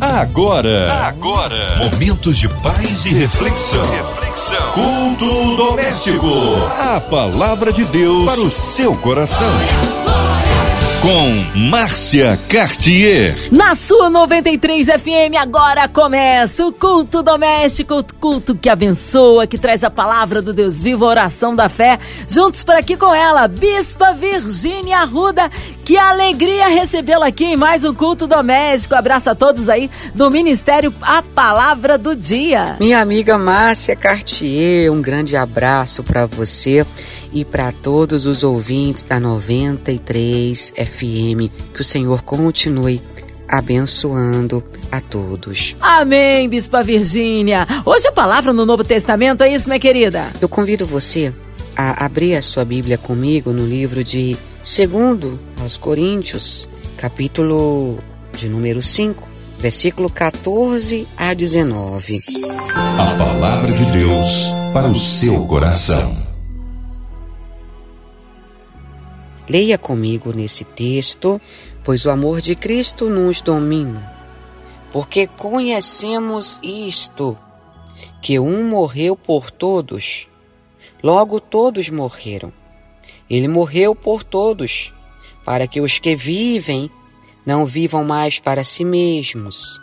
Agora, agora, momentos de paz e reflexão. reflexão. Culto doméstico. A palavra de Deus para o seu coração com Márcia Cartier. Na sua 93 FM, agora começa o culto doméstico, culto que abençoa, que traz a palavra do Deus vivo, a oração da fé. Juntos por aqui com ela, Bispa Virgínia Arruda. Que alegria recebê-la aqui em mais um culto doméstico. Abraço a todos aí do Ministério A Palavra do Dia. Minha amiga Márcia Cartier, um grande abraço para você e para todos os ouvintes da 93 FM. Que o Senhor continue abençoando a todos. Amém, Bispa Virgínia. Hoje a palavra no Novo Testamento, é isso, minha querida? Eu convido você a abrir a sua Bíblia comigo no livro de Segundo aos Coríntios, capítulo de número 5, versículo 14 a 19. A palavra de Deus para o seu coração. Leia comigo nesse texto, pois o amor de Cristo nos domina. Porque conhecemos isto, que um morreu por todos, logo todos morreram. Ele morreu por todos, para que os que vivem não vivam mais para si mesmos,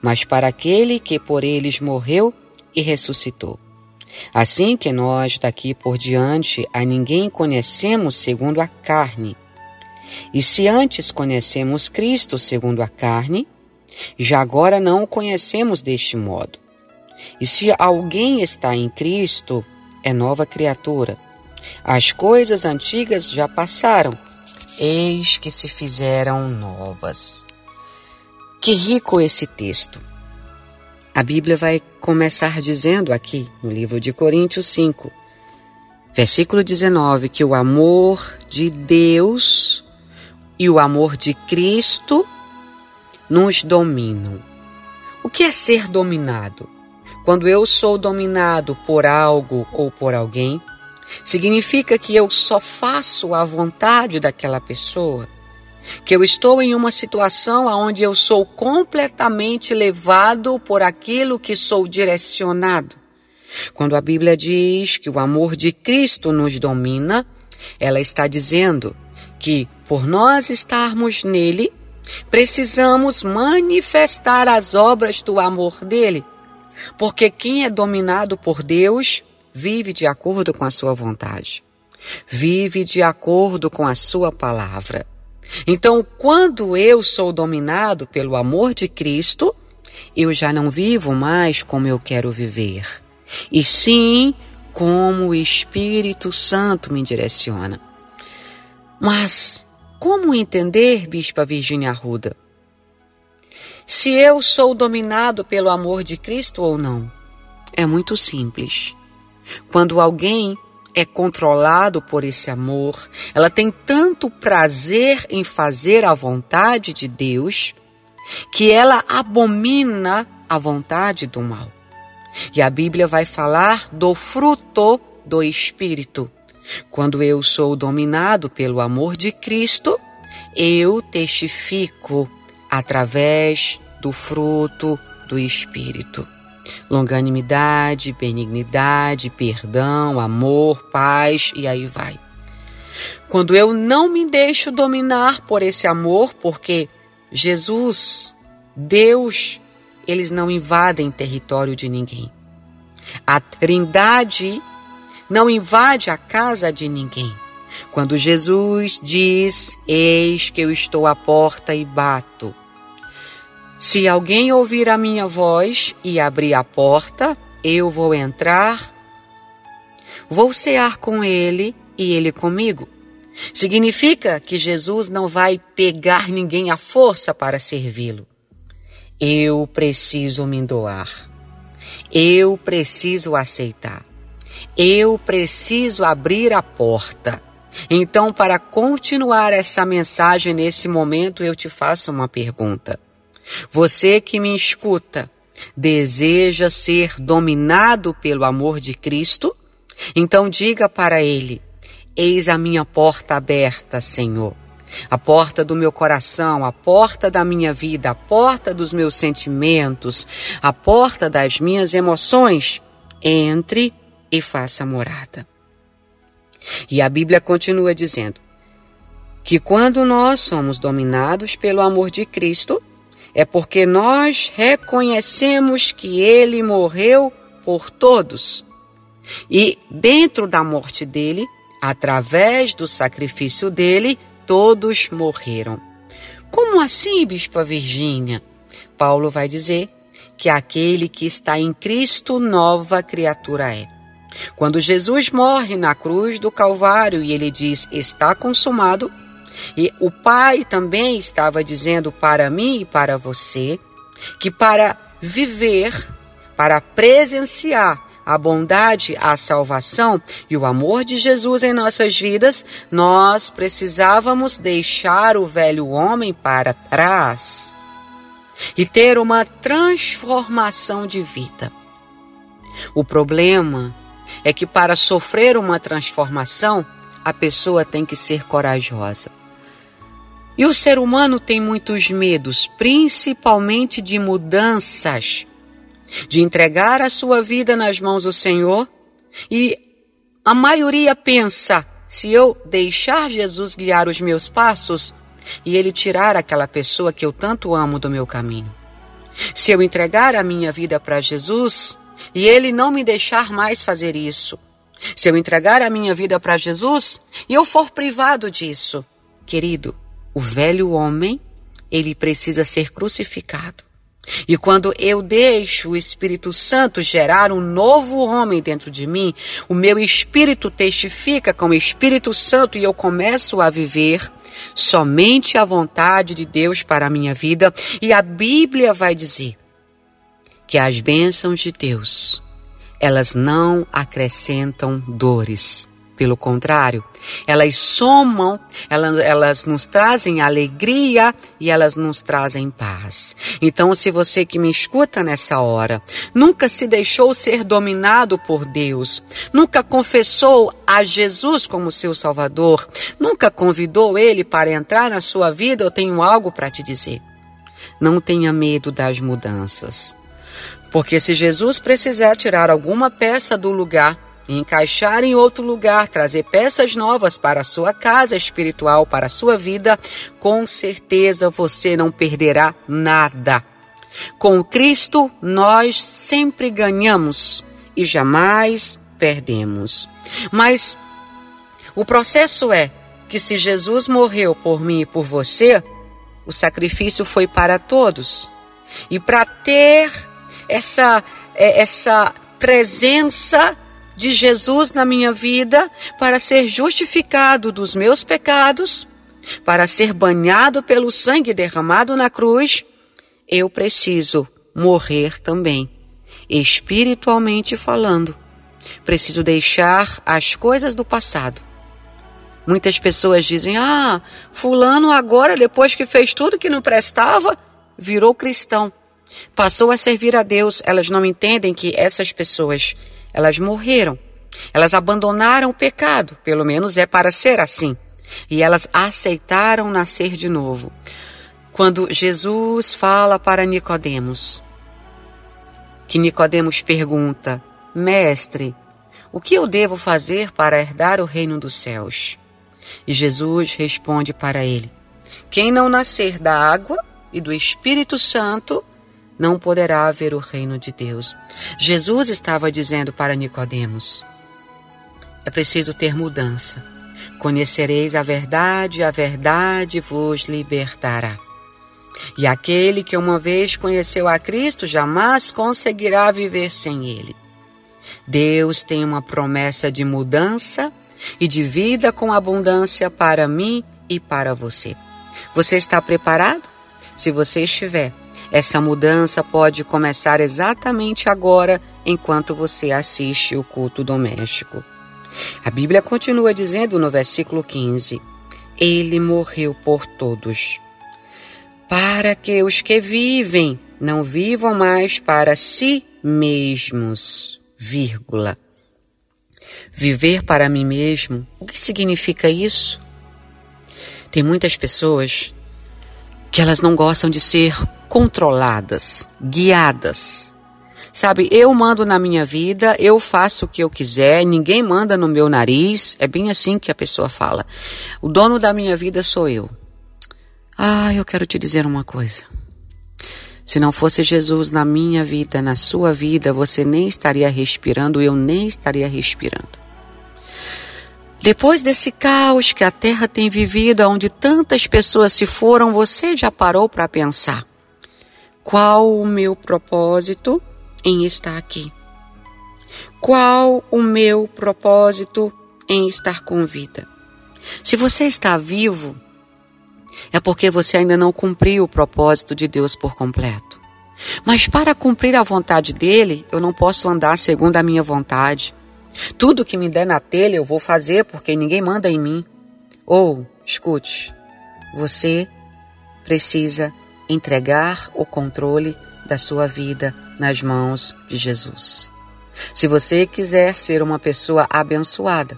mas para aquele que por eles morreu e ressuscitou. Assim que nós daqui por diante a ninguém conhecemos segundo a carne. E se antes conhecemos Cristo segundo a carne, já agora não o conhecemos deste modo. E se alguém está em Cristo, é nova criatura. As coisas antigas já passaram, eis que se fizeram novas. Que rico esse texto! A Bíblia vai começar dizendo aqui, no livro de Coríntios 5, versículo 19, que o amor de Deus e o amor de Cristo nos dominam. O que é ser dominado? Quando eu sou dominado por algo ou por alguém, significa que eu só faço a vontade daquela pessoa que eu estou em uma situação onde eu sou completamente levado por aquilo que sou direcionado. Quando a Bíblia diz que o amor de Cristo nos domina, ela está dizendo que por nós estarmos nele, precisamos manifestar as obras do amor dele. Porque quem é dominado por Deus vive de acordo com a sua vontade, vive de acordo com a sua palavra. Então, quando eu sou dominado pelo amor de Cristo, eu já não vivo mais como eu quero viver, e sim como o Espírito Santo me direciona. Mas como entender, Bispa Virgínia Arruda? Se eu sou dominado pelo amor de Cristo ou não? É muito simples. Quando alguém é controlado por esse amor, ela tem tanto prazer em fazer a vontade de Deus, que ela abomina a vontade do mal. E a Bíblia vai falar do fruto do Espírito. Quando eu sou dominado pelo amor de Cristo, eu testifico através do fruto do Espírito longanimidade, benignidade, perdão, amor, paz e aí vai. Quando eu não me deixo dominar por esse amor, porque Jesus, Deus, eles não invadem território de ninguém. A Trindade não invade a casa de ninguém. Quando Jesus diz: Eis que eu estou à porta e bato. Se alguém ouvir a minha voz e abrir a porta, eu vou entrar, vou cear com ele e ele comigo. Significa que Jesus não vai pegar ninguém à força para servi-lo. Eu preciso me doar. Eu preciso aceitar. Eu preciso abrir a porta. Então, para continuar essa mensagem nesse momento, eu te faço uma pergunta. Você que me escuta, deseja ser dominado pelo amor de Cristo? Então diga para ele: Eis a minha porta aberta, Senhor. a porta do meu coração, a porta da minha vida, a porta dos meus sentimentos, a porta das minhas emoções, entre e faça morada. E a Bíblia continua dizendo que quando nós somos dominados pelo amor de Cristo, é porque nós reconhecemos que ele morreu por todos. E dentro da morte dele, através do sacrifício dele, todos morreram. Como assim, Bispa Virgínia? Paulo vai dizer que aquele que está em Cristo, nova criatura é. Quando Jesus morre na cruz do Calvário e ele diz: Está consumado, e o Pai também estava dizendo para mim e para você que para viver, para presenciar a bondade, a salvação e o amor de Jesus em nossas vidas, nós precisávamos deixar o velho homem para trás e ter uma transformação de vida. O problema é que para sofrer uma transformação, a pessoa tem que ser corajosa. E o ser humano tem muitos medos, principalmente de mudanças de entregar a sua vida nas mãos do Senhor. E a maioria pensa: se eu deixar Jesus guiar os meus passos e ele tirar aquela pessoa que eu tanto amo do meu caminho. Se eu entregar a minha vida para Jesus e ele não me deixar mais fazer isso. Se eu entregar a minha vida para Jesus e eu for privado disso, querido, o velho homem, ele precisa ser crucificado. E quando eu deixo o Espírito Santo gerar um novo homem dentro de mim, o meu espírito testifica com o Espírito Santo e eu começo a viver somente a vontade de Deus para a minha vida. E a Bíblia vai dizer que as bênçãos de Deus, elas não acrescentam dores. Pelo contrário, elas somam, elas, elas nos trazem alegria e elas nos trazem paz. Então, se você que me escuta nessa hora nunca se deixou ser dominado por Deus, nunca confessou a Jesus como seu Salvador, nunca convidou Ele para entrar na sua vida, eu tenho algo para te dizer. Não tenha medo das mudanças. Porque se Jesus precisar tirar alguma peça do lugar, encaixar em outro lugar, trazer peças novas para a sua casa espiritual, para a sua vida, com certeza você não perderá nada. Com Cristo, nós sempre ganhamos e jamais perdemos. Mas o processo é que se Jesus morreu por mim e por você, o sacrifício foi para todos. E para ter essa, é, essa presença de Jesus na minha vida para ser justificado dos meus pecados, para ser banhado pelo sangue derramado na cruz, eu preciso morrer também, espiritualmente falando. Preciso deixar as coisas do passado. Muitas pessoas dizem: Ah, Fulano agora, depois que fez tudo que não prestava, virou cristão. Passou a servir a Deus. Elas não entendem que essas pessoas elas morreram. Elas abandonaram o pecado, pelo menos é para ser assim. E elas aceitaram nascer de novo. Quando Jesus fala para Nicodemos, que Nicodemos pergunta: Mestre, o que eu devo fazer para herdar o reino dos céus? E Jesus responde para ele: Quem não nascer da água e do Espírito Santo não poderá ver o reino de Deus. Jesus estava dizendo para Nicodemos: É preciso ter mudança. Conhecereis a verdade, a verdade vos libertará. E aquele que uma vez conheceu a Cristo jamais conseguirá viver sem ele. Deus tem uma promessa de mudança e de vida com abundância para mim e para você. Você está preparado? Se você estiver, essa mudança pode começar exatamente agora, enquanto você assiste o culto doméstico. A Bíblia continua dizendo no versículo 15: Ele morreu por todos, para que os que vivem não vivam mais para si mesmos. Vírgula. Viver para mim mesmo, o que significa isso? Tem muitas pessoas que elas não gostam de ser controladas, guiadas. Sabe, eu mando na minha vida, eu faço o que eu quiser, ninguém manda no meu nariz. É bem assim que a pessoa fala. O dono da minha vida sou eu. Ah, eu quero te dizer uma coisa. Se não fosse Jesus na minha vida, na sua vida, você nem estaria respirando, eu nem estaria respirando. Depois desse caos que a Terra tem vivido, onde tantas pessoas se foram, você já parou para pensar: qual o meu propósito em estar aqui? Qual o meu propósito em estar com vida? Se você está vivo, é porque você ainda não cumpriu o propósito de Deus por completo. Mas para cumprir a vontade dele, eu não posso andar segundo a minha vontade. Tudo que me der na telha eu vou fazer porque ninguém manda em mim. Ou, escute, você precisa entregar o controle da sua vida nas mãos de Jesus. Se você quiser ser uma pessoa abençoada,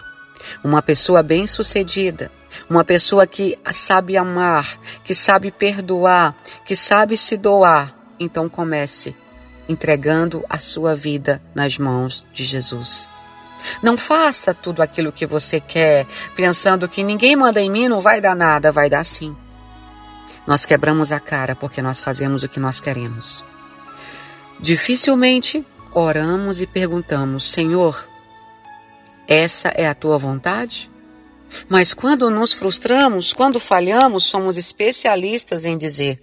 uma pessoa bem-sucedida, uma pessoa que sabe amar, que sabe perdoar, que sabe se doar, então comece entregando a sua vida nas mãos de Jesus. Não faça tudo aquilo que você quer, pensando que ninguém manda em mim, não vai dar nada, vai dar sim. Nós quebramos a cara porque nós fazemos o que nós queremos. Dificilmente oramos e perguntamos: Senhor, essa é a tua vontade? Mas quando nos frustramos, quando falhamos, somos especialistas em dizer: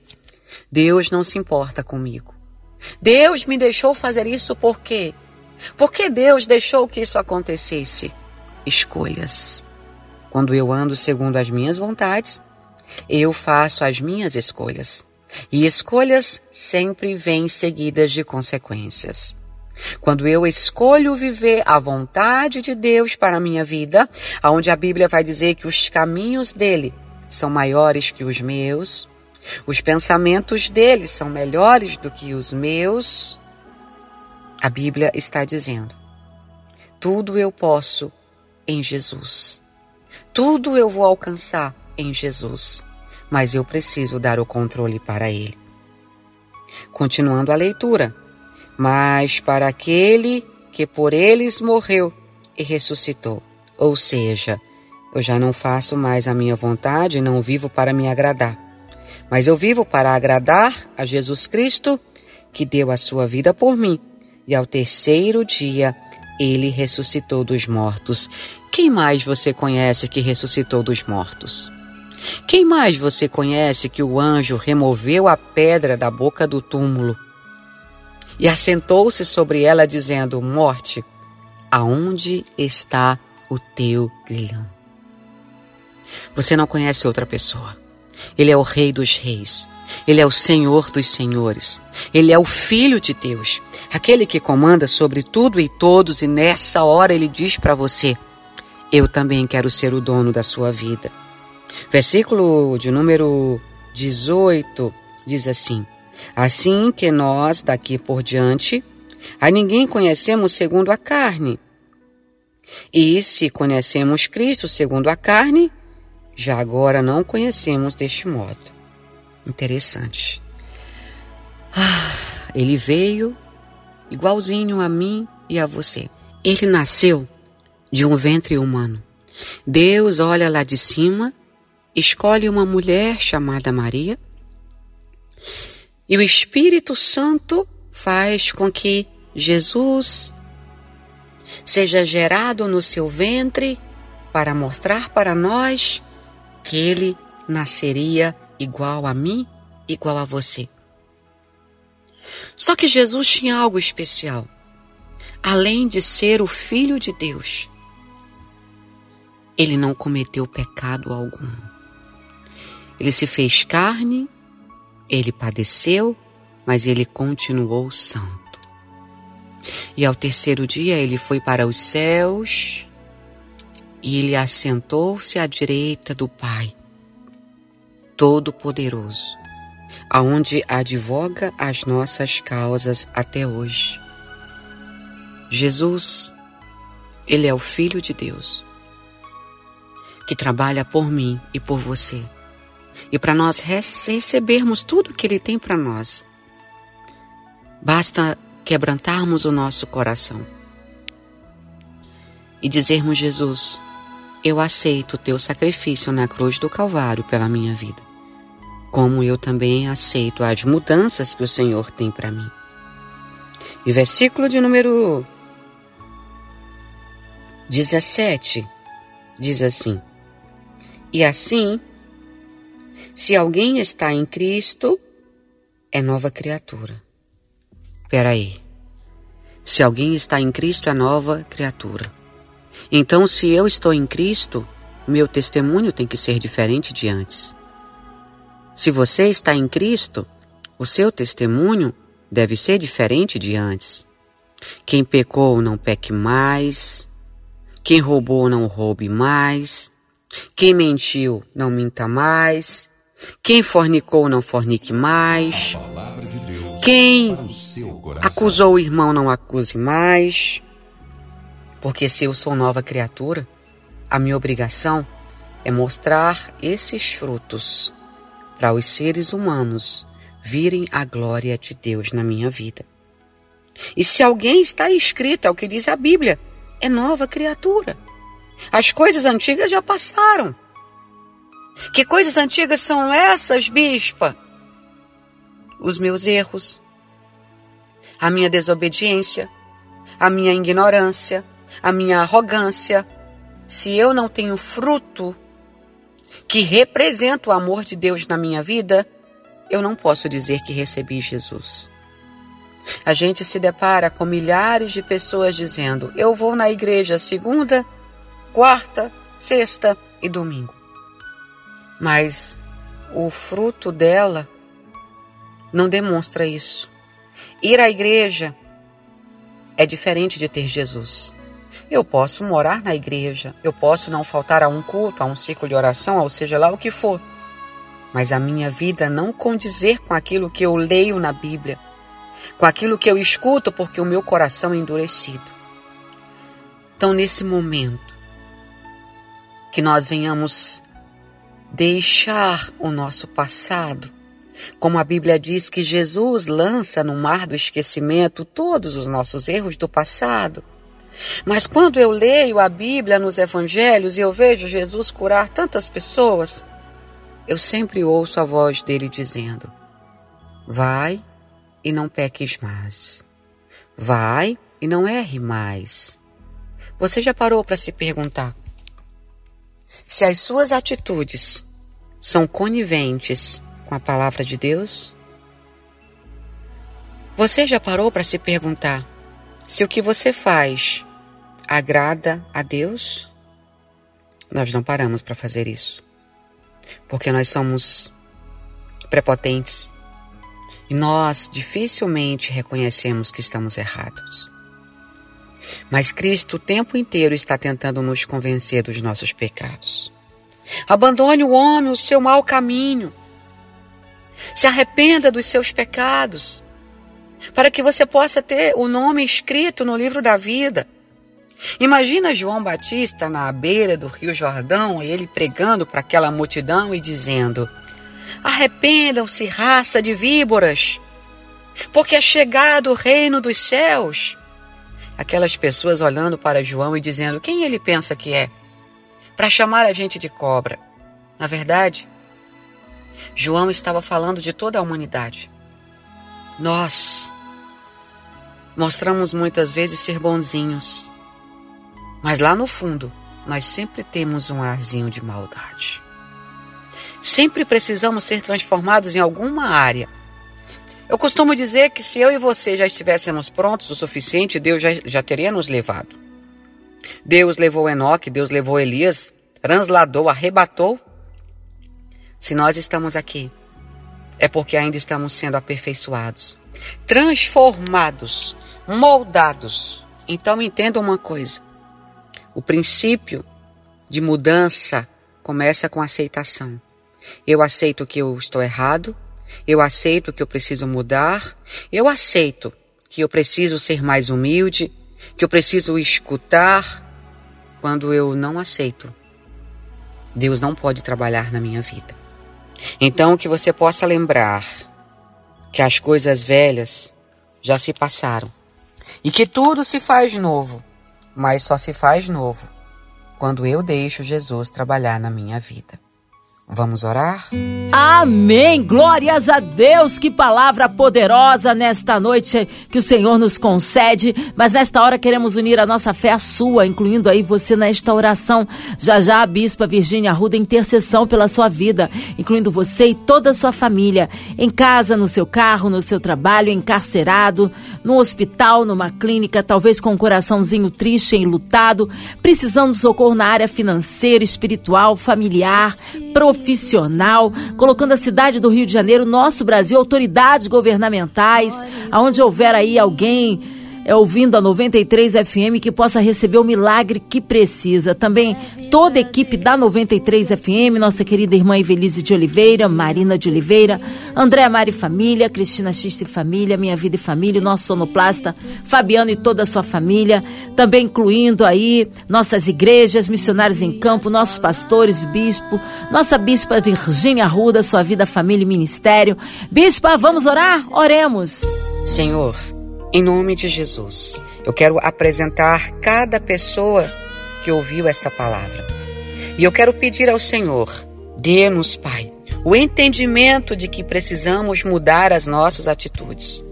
Deus não se importa comigo. Deus me deixou fazer isso por quê? Por que Deus deixou que isso acontecesse? Escolhas. Quando eu ando segundo as minhas vontades, eu faço as minhas escolhas. E escolhas sempre vêm seguidas de consequências. Quando eu escolho viver a vontade de Deus para a minha vida, aonde a Bíblia vai dizer que os caminhos dele são maiores que os meus, os pensamentos dele são melhores do que os meus, a Bíblia está dizendo: tudo eu posso em Jesus. Tudo eu vou alcançar em Jesus, mas eu preciso dar o controle para Ele. Continuando a leitura. Mas para aquele que por eles morreu e ressuscitou. Ou seja, eu já não faço mais a minha vontade e não vivo para me agradar. Mas eu vivo para agradar a Jesus Cristo, que deu a sua vida por mim e ao terceiro dia ele ressuscitou dos mortos. Quem mais você conhece que ressuscitou dos mortos? Quem mais você conhece que o anjo removeu a pedra da boca do túmulo e assentou-se sobre ela, dizendo: Morte, aonde está o teu grilhão? Você não conhece outra pessoa. Ele é o Rei dos Reis. Ele é o Senhor dos Senhores. Ele é o Filho de Deus, aquele que comanda sobre tudo e todos, e nessa hora ele diz para você: Eu também quero ser o dono da sua vida. Versículo de número 18 diz assim: Assim que nós, daqui por diante, a ninguém conhecemos segundo a carne. E se conhecemos Cristo segundo a carne, já agora não conhecemos deste modo. Interessante. Ah, ele veio igualzinho a mim e a você. Ele nasceu de um ventre humano. Deus olha lá de cima, escolhe uma mulher chamada Maria, e o Espírito Santo faz com que Jesus seja gerado no seu ventre para mostrar para nós que ele nasceria igual a mim, igual a você. Só que Jesus tinha algo especial. Além de ser o Filho de Deus, ele não cometeu pecado algum. Ele se fez carne, ele padeceu, mas ele continuou santo. E ao terceiro dia ele foi para os céus e ele assentou-se à direita do Pai. Todo-Poderoso, aonde advoga as nossas causas até hoje. Jesus, Ele é o Filho de Deus, que trabalha por mim e por você. E para nós recebermos tudo que Ele tem para nós. Basta quebrantarmos o nosso coração e dizermos: Jesus, eu aceito o teu sacrifício na cruz do Calvário pela minha vida, como eu também aceito as mudanças que o Senhor tem para mim. E versículo de número 17 diz assim: E assim, se alguém está em Cristo, é nova criatura. Peraí. Se alguém está em Cristo, é nova criatura. Então, se eu estou em Cristo, meu testemunho tem que ser diferente de antes. Se você está em Cristo, o seu testemunho deve ser diferente de antes. Quem pecou não peque mais. Quem roubou não roube mais. Quem mentiu não minta mais. Quem fornicou não fornique mais. Quem acusou o irmão não acuse mais. Porque se eu sou nova criatura, a minha obrigação é mostrar esses frutos para os seres humanos virem a glória de Deus na minha vida. E se alguém está escrito, é o que diz a Bíblia, é nova criatura. As coisas antigas já passaram. Que coisas antigas são essas, bispa? Os meus erros, a minha desobediência, a minha ignorância, a minha arrogância, se eu não tenho fruto que representa o amor de Deus na minha vida, eu não posso dizer que recebi Jesus. A gente se depara com milhares de pessoas dizendo: Eu vou na igreja segunda, quarta, sexta e domingo. Mas o fruto dela não demonstra isso. Ir à igreja é diferente de ter Jesus. Eu posso morar na igreja, eu posso não faltar a um culto, a um ciclo de oração, ou seja lá o que for. Mas a minha vida não condizer com aquilo que eu leio na Bíblia, com aquilo que eu escuto, porque o meu coração é endurecido. Então, nesse momento, que nós venhamos deixar o nosso passado, como a Bíblia diz que Jesus lança no mar do esquecimento todos os nossos erros do passado mas quando eu leio a Bíblia nos evangelhos e eu vejo Jesus curar tantas pessoas, eu sempre ouço a voz dele dizendo: Vai e não peques mais. Vai e não erre mais. Você já parou para se perguntar se as suas atitudes são coniventes com a palavra de Deus? Você já parou para se perguntar se o que você faz agrada a Deus, nós não paramos para fazer isso. Porque nós somos prepotentes e nós dificilmente reconhecemos que estamos errados. Mas Cristo o tempo inteiro está tentando nos convencer dos nossos pecados. Abandone o homem o seu mau caminho. Se arrependa dos seus pecados, para que você possa ter o nome escrito no livro da vida. Imagina João Batista na beira do Rio Jordão, ele pregando para aquela multidão e dizendo: Arrependam-se, raça de víboras, porque é chegado o reino dos céus. Aquelas pessoas olhando para João e dizendo: Quem ele pensa que é? Para chamar a gente de cobra. Na verdade, João estava falando de toda a humanidade. Nós mostramos muitas vezes ser bonzinhos mas lá no fundo, nós sempre temos um arzinho de maldade. Sempre precisamos ser transformados em alguma área. Eu costumo dizer que se eu e você já estivéssemos prontos o suficiente, Deus já, já teria nos levado. Deus levou Enoque, Deus levou Elias, transladou, arrebatou. Se nós estamos aqui, é porque ainda estamos sendo aperfeiçoados, transformados, moldados. Então entenda uma coisa: o princípio de mudança começa com aceitação. Eu aceito que eu estou errado, eu aceito que eu preciso mudar, eu aceito que eu preciso ser mais humilde, que eu preciso escutar. Quando eu não aceito, Deus não pode trabalhar na minha vida. Então que você possa lembrar que as coisas velhas já se passaram e que tudo se faz novo, mas só se faz novo quando eu deixo Jesus trabalhar na minha vida. Vamos orar? Amém! Glórias a Deus! Que palavra poderosa nesta noite que o Senhor nos concede. Mas nesta hora queremos unir a nossa fé à sua, incluindo aí você nesta oração. Já já a Bispa Virgínia Arruda intercessão pela sua vida, incluindo você e toda a sua família. Em casa, no seu carro, no seu trabalho, encarcerado, no hospital, numa clínica, talvez com um coraçãozinho triste e lutado, precisando de socorro na área financeira, espiritual, familiar, profissional profissional, colocando a cidade do Rio de Janeiro, nosso Brasil, autoridades governamentais, aonde houver aí alguém é, ouvindo a 93 FM que possa receber o milagre que precisa. Também toda a equipe da 93 FM, nossa querida irmã Evelise de Oliveira, Marina de Oliveira, André Mari Família, Cristina Xista e Família, Minha Vida e Família, nosso sonoplasta, Fabiano e toda a sua família, também incluindo aí nossas igrejas, missionários em campo, nossos pastores, bispo, nossa bispa Virgínia Arruda, sua vida, família e ministério. Bispa, vamos orar? Oremos. Senhor, em nome de Jesus, eu quero apresentar cada pessoa que ouviu essa palavra. E eu quero pedir ao Senhor, dê-nos, Pai, o entendimento de que precisamos mudar as nossas atitudes.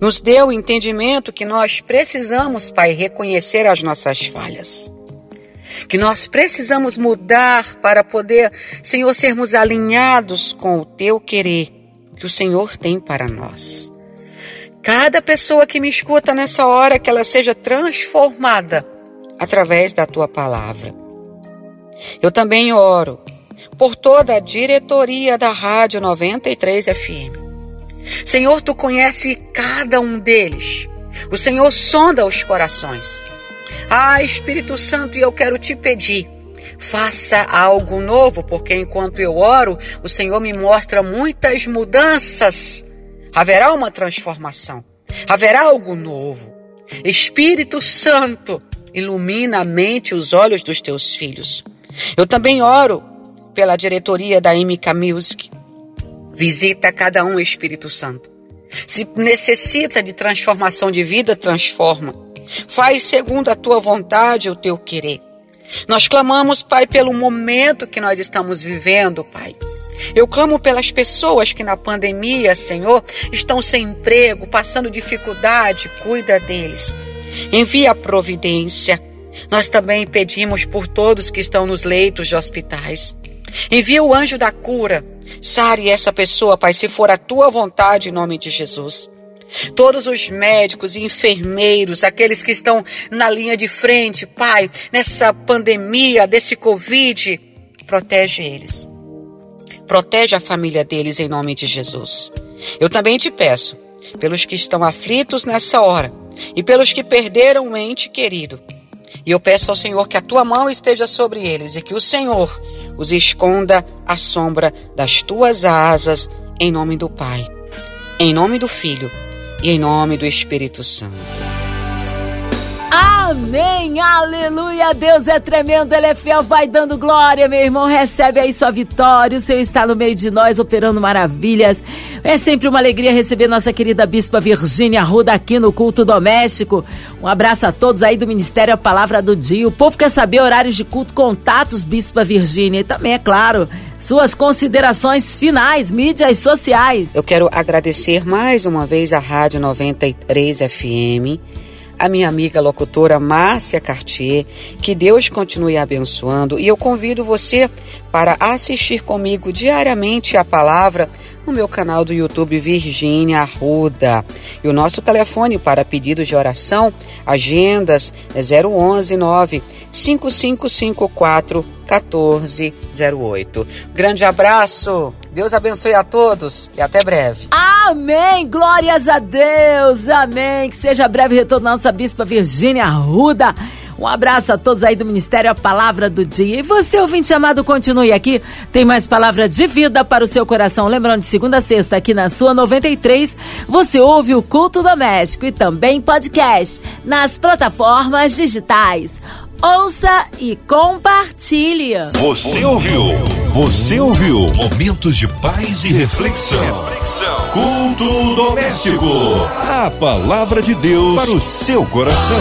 Nos dê o entendimento que nós precisamos, Pai, reconhecer as nossas falhas. Que nós precisamos mudar para poder, Senhor, sermos alinhados com o teu querer, que o Senhor tem para nós. Cada pessoa que me escuta nessa hora, que ela seja transformada através da tua palavra. Eu também oro por toda a diretoria da Rádio 93 FM. Senhor, tu conhece cada um deles. O Senhor sonda os corações. Ah, Espírito Santo, eu quero te pedir, faça algo novo, porque enquanto eu oro, o Senhor me mostra muitas mudanças haverá uma transformação, haverá algo novo. Espírito Santo, ilumina a mente e os olhos dos teus filhos. Eu também oro pela diretoria da MK Music. Visita cada um, Espírito Santo. Se necessita de transformação de vida, transforma. Faz segundo a tua vontade, o teu querer. Nós clamamos, Pai, pelo momento que nós estamos vivendo, Pai. Eu clamo pelas pessoas que na pandemia, Senhor, estão sem emprego, passando dificuldade, cuida deles. Envia a providência. Nós também pedimos por todos que estão nos leitos de hospitais. Envia o anjo da cura. Sare essa pessoa, Pai, se for a tua vontade, em nome de Jesus. Todos os médicos e enfermeiros, aqueles que estão na linha de frente, Pai, nessa pandemia, desse Covid, protege eles. Protege a família deles em nome de Jesus. Eu também te peço, pelos que estão aflitos nessa hora e pelos que perderam um ente querido. E eu peço ao Senhor que a tua mão esteja sobre eles e que o Senhor os esconda à sombra das tuas asas, em nome do Pai, em nome do Filho e em nome do Espírito Santo. Amém, aleluia, Deus é tremendo, Ele é fiel, vai dando glória, meu irmão, recebe aí sua vitória, o Senhor está no meio de nós, operando maravilhas. É sempre uma alegria receber nossa querida Bispa Virgínia Ruda aqui no Culto Doméstico. Um abraço a todos aí do Ministério A Palavra do Dia. O povo quer saber horários de culto, contatos, Bispa Virgínia, e também, é claro, suas considerações finais, mídias sociais. Eu quero agradecer mais uma vez a Rádio 93 FM a minha amiga locutora Márcia Cartier. Que Deus continue abençoando e eu convido você para assistir comigo diariamente a palavra no meu canal do YouTube Virgínia Arruda. E o nosso telefone para pedidos de oração, agendas é 011 9 5554 1408. Grande abraço, Deus abençoe a todos e até breve. Amém, glórias a Deus, amém. Que seja breve retorno da nossa Bispa Virgínia Arruda. Um abraço a todos aí do Ministério A Palavra do Dia. E você, ouvinte amado, continue aqui. Tem mais palavra de vida para o seu coração. Lembrando, de segunda a sexta, aqui na sua 93, você ouve o Culto Doméstico e também podcast nas plataformas digitais. Ouça e compartilhe. Você ouviu? Você ouviu Momentos de Paz e Reflexão. Reflexão. Culto doméstico. A palavra de Deus para o seu coração.